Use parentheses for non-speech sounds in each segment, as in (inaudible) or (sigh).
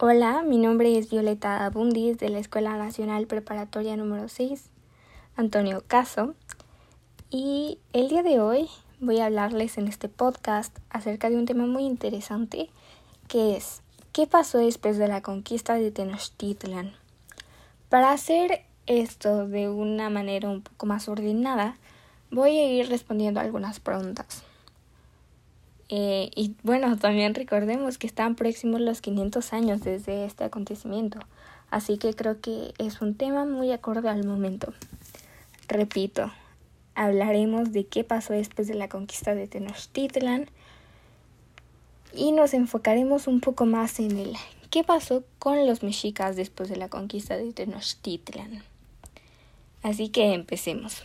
Hola, mi nombre es Violeta Abundis de la Escuela Nacional Preparatoria número 6, Antonio Caso, y el día de hoy voy a hablarles en este podcast acerca de un tema muy interesante que es ¿qué pasó después de la conquista de Tenochtitlan? Para hacer esto de una manera un poco más ordenada, voy a ir respondiendo algunas preguntas. Eh, y bueno, también recordemos que están próximos los 500 años desde este acontecimiento, así que creo que es un tema muy acorde al momento. Repito, hablaremos de qué pasó después de la conquista de Tenochtitlan y nos enfocaremos un poco más en el qué pasó con los mexicas después de la conquista de Tenochtitlan. Así que empecemos.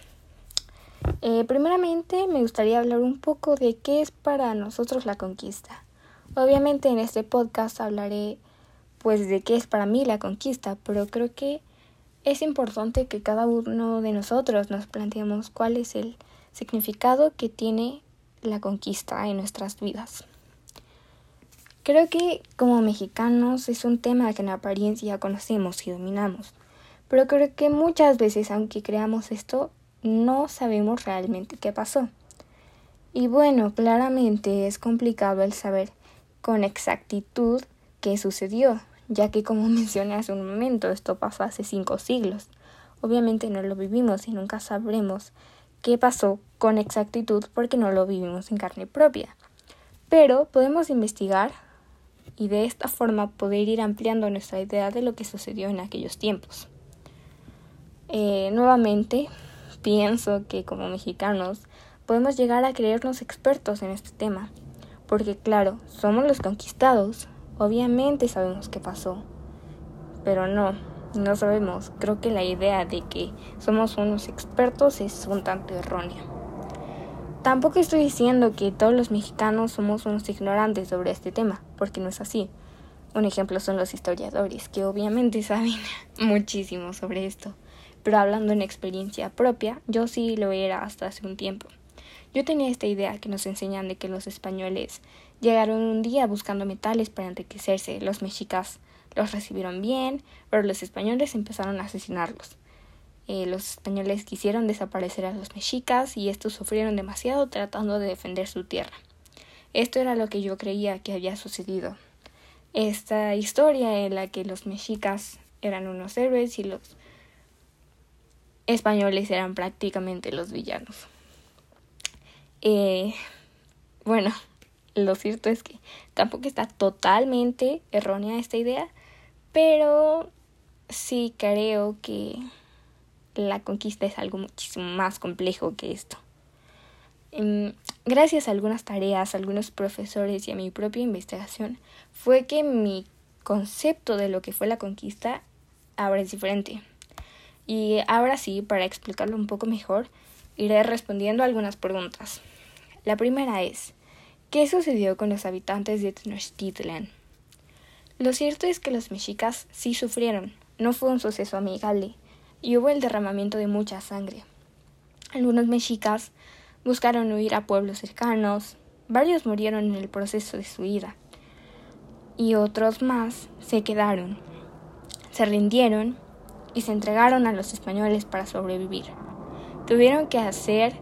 Eh, primeramente me gustaría hablar un poco de qué es para nosotros la conquista. Obviamente en este podcast hablaré pues de qué es para mí la conquista, pero creo que es importante que cada uno de nosotros nos planteemos cuál es el significado que tiene la conquista en nuestras vidas. Creo que como mexicanos es un tema que en apariencia conocemos y dominamos, pero creo que muchas veces aunque creamos esto, no sabemos realmente qué pasó. Y bueno, claramente es complicado el saber con exactitud qué sucedió, ya que como (laughs) mencioné hace un momento, esto pasó hace cinco siglos. Obviamente no lo vivimos y nunca sabremos qué pasó con exactitud porque no lo vivimos en carne propia. Pero podemos investigar y de esta forma poder ir ampliando nuestra idea de lo que sucedió en aquellos tiempos. Eh, nuevamente, pienso que como mexicanos podemos llegar a creernos expertos en este tema, porque claro, somos los conquistados, obviamente sabemos qué pasó, pero no, no sabemos, creo que la idea de que somos unos expertos es un tanto errónea. Tampoco estoy diciendo que todos los mexicanos somos unos ignorantes sobre este tema, porque no es así. Un ejemplo son los historiadores, que obviamente saben (laughs) muchísimo sobre esto pero hablando en experiencia propia, yo sí lo era hasta hace un tiempo. Yo tenía esta idea que nos enseñan de que los españoles llegaron un día buscando metales para enriquecerse, los mexicas los recibieron bien, pero los españoles empezaron a asesinarlos. Eh, los españoles quisieron desaparecer a los mexicas y estos sufrieron demasiado tratando de defender su tierra. Esto era lo que yo creía que había sucedido. Esta historia en la que los mexicas eran unos héroes y los españoles eran prácticamente los villanos. Eh, bueno, (laughs) lo cierto es que tampoco está totalmente errónea esta idea, pero sí creo que la conquista es algo muchísimo más complejo que esto. Em, gracias a algunas tareas, a algunos profesores y a mi propia investigación, fue que mi concepto de lo que fue la conquista ahora es diferente. Y ahora sí, para explicarlo un poco mejor, iré respondiendo algunas preguntas. La primera es, ¿qué sucedió con los habitantes de Tenochtitlan? Lo cierto es que los mexicas sí sufrieron, no fue un suceso amigable, y hubo el derramamiento de mucha sangre. Algunos mexicas buscaron huir a pueblos cercanos, varios murieron en el proceso de su huida, y otros más se quedaron, se rindieron y se entregaron a los españoles para sobrevivir. Tuvieron que hacer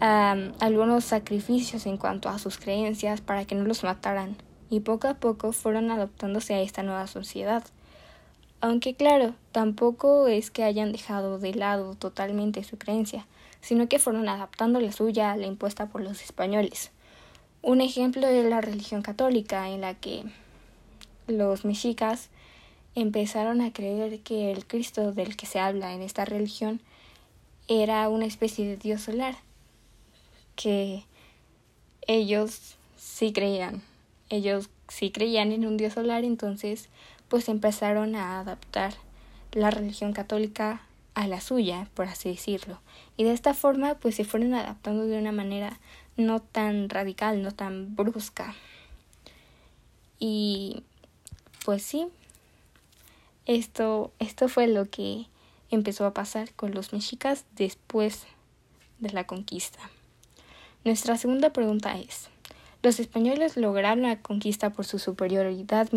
algunos sacrificios en cuanto a sus creencias para que no los mataran y poco a poco fueron adaptándose a esta nueva sociedad. Aunque claro, tampoco es que hayan dejado de lado totalmente su creencia, sino que fueron adaptando la suya a la impuesta por los españoles. Un ejemplo es la religión católica, en la que los mexicas empezaron a creer que el Cristo del que se habla en esta religión era una especie de dios solar, que ellos sí creían, ellos sí creían en un dios solar, entonces pues empezaron a adaptar la religión católica a la suya, por así decirlo. Y de esta forma pues se fueron adaptando de una manera no tan radical, no tan brusca. Y pues sí, esto, esto fue lo que empezó a pasar con los mexicas después de la conquista. Nuestra segunda pregunta es, ¿los españoles lograron la conquista por su superioridad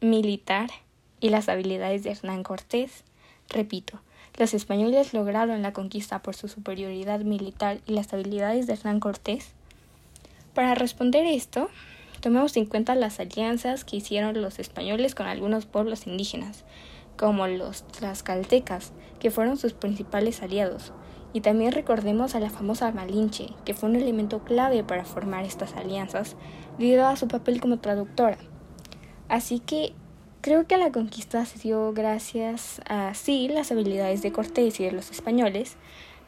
militar y las habilidades de Hernán Cortés. Repito, los españoles lograron la conquista por su superioridad militar y las habilidades de Hernán Cortés. Para responder esto, tomemos en cuenta las alianzas que hicieron los españoles con algunos pueblos indígenas, como los tlaxcaltecas, que fueron sus principales aliados, y también recordemos a la famosa Malinche, que fue un elemento clave para formar estas alianzas debido a su papel como traductora. Así que creo que la conquista se dio gracias a sí las habilidades de Cortés y de los españoles,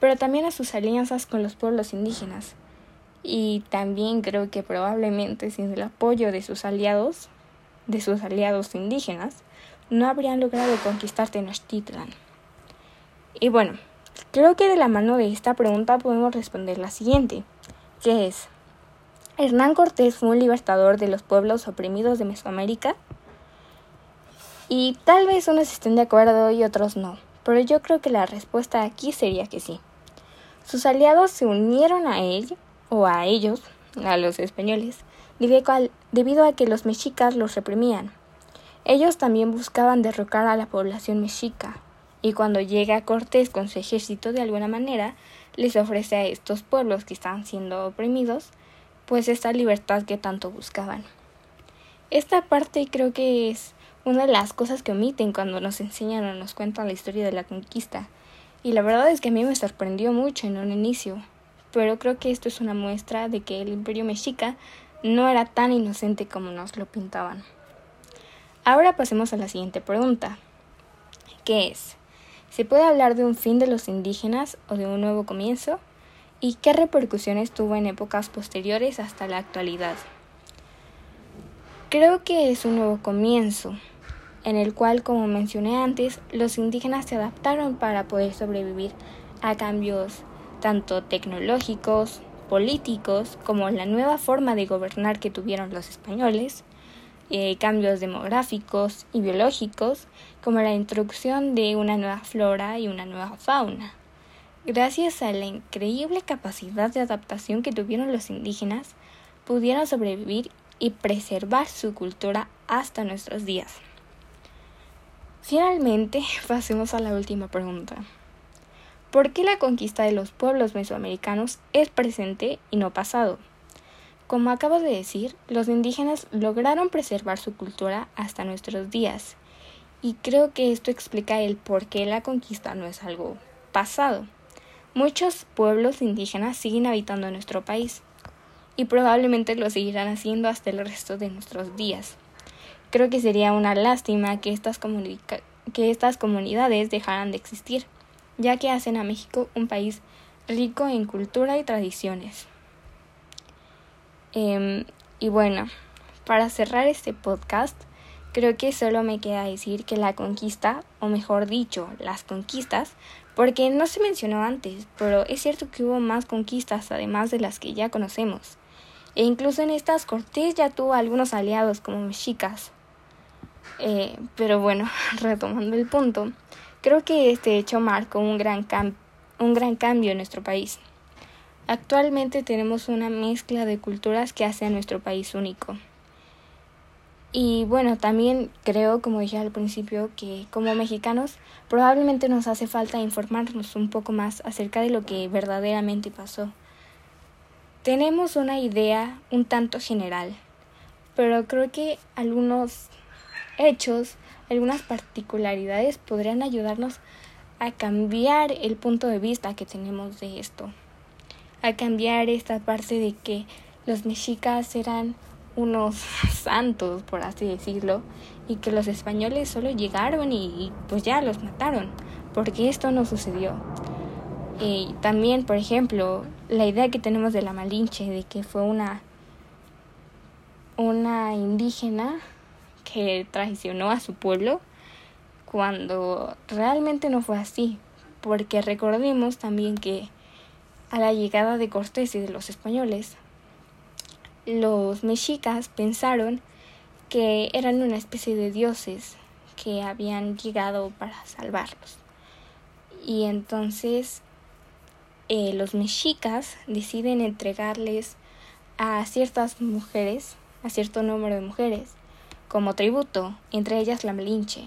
pero también a sus alianzas con los pueblos indígenas. Y también creo que probablemente sin el apoyo de sus aliados, de sus aliados indígenas, no habrían logrado conquistar Tenochtitlan. Y bueno, creo que de la mano de esta pregunta podemos responder la siguiente, que es, ¿Hernán Cortés fue un libertador de los pueblos oprimidos de Mesoamérica? Y tal vez unos estén de acuerdo y otros no, pero yo creo que la respuesta aquí sería que sí. Sus aliados se unieron a él o a ellos, a los españoles, debido a que los mexicas los reprimían. Ellos también buscaban derrocar a la población mexica, y cuando llega Cortés con su ejército de alguna manera, les ofrece a estos pueblos que están siendo oprimidos, pues esta libertad que tanto buscaban. Esta parte creo que es una de las cosas que omiten cuando nos enseñan o nos cuentan la historia de la conquista, y la verdad es que a mí me sorprendió mucho en un inicio, pero creo que esto es una muestra de que el imperio mexica no era tan inocente como nos lo pintaban. Ahora pasemos a la siguiente pregunta. ¿Qué es? ¿Se puede hablar de un fin de los indígenas o de un nuevo comienzo? ¿Y qué repercusiones tuvo en épocas posteriores hasta la actualidad? Creo que es un nuevo comienzo, en el cual, como mencioné antes, los indígenas se adaptaron para poder sobrevivir a cambios tanto tecnológicos, políticos, como la nueva forma de gobernar que tuvieron los españoles, eh, cambios demográficos y biológicos, como la introducción de una nueva flora y una nueva fauna. Gracias a la increíble capacidad de adaptación que tuvieron los indígenas, pudieron sobrevivir y preservar su cultura hasta nuestros días. Finalmente, (laughs) pasemos a la última pregunta. ¿Por qué la conquista de los pueblos mesoamericanos es presente y no pasado? Como acabo de decir, los indígenas lograron preservar su cultura hasta nuestros días, y creo que esto explica el por qué la conquista no es algo pasado. Muchos pueblos indígenas siguen habitando nuestro país, y probablemente lo seguirán haciendo hasta el resto de nuestros días. Creo que sería una lástima que estas, que estas comunidades dejaran de existir, ya que hacen a México un país rico en cultura y tradiciones. Em, y bueno, para cerrar este podcast, creo que solo me queda decir que la conquista, o mejor dicho, las conquistas, porque no se mencionó antes, pero es cierto que hubo más conquistas además de las que ya conocemos. E incluso en estas Cortés ya tuvo algunos aliados como mexicas. Eh, pero bueno, (laughs) retomando el punto, creo que este hecho marcó un gran, un gran cambio en nuestro país. Actualmente tenemos una mezcla de culturas que hace a nuestro país único. Y bueno, también creo, como dije al principio, que como mexicanos probablemente nos hace falta informarnos un poco más acerca de lo que verdaderamente pasó. Tenemos una idea un tanto general, pero creo que algunos hechos, algunas particularidades podrían ayudarnos a cambiar el punto de vista que tenemos de esto a cambiar esta parte de que los mexicas eran unos (laughs) santos, por así decirlo, y que los españoles solo llegaron y, pues ya los mataron, porque esto no sucedió. Y también, por ejemplo, la idea que tenemos de la Malinche, de que fue una, una indígena que traicionó a su pueblo, cuando realmente no fue así, porque recordemos también que a la llegada de Cortés y de los españoles, los mexicas pensaron que eran una especie de dioses que habían llegado para salvarlos. Y entonces eh, los mexicas deciden entregarles a ciertas mujeres, a cierto número de mujeres, como tributo, entre ellas la Malinche.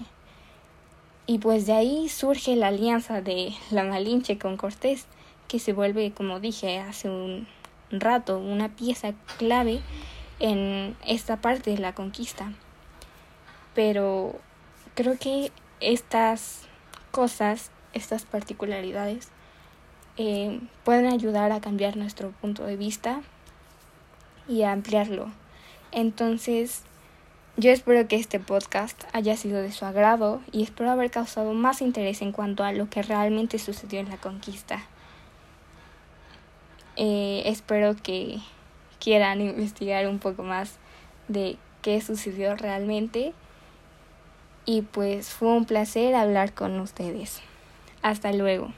Y pues de ahí surge la alianza de la Malinche con Cortés, que se vuelve, como dije hace un rato, una pieza clave en esta parte de la conquista. Pero creo que estas cosas, estas particularidades, eh, pueden ayudar a cambiar nuestro punto de vista y a ampliarlo. Entonces, yo espero que este podcast haya sido de su agrado y espero haber causado más interés en cuanto a lo que realmente sucedió en la conquista. Eh, espero que quieran investigar un poco más de qué sucedió realmente. Y pues fue un placer hablar con ustedes. Hasta luego.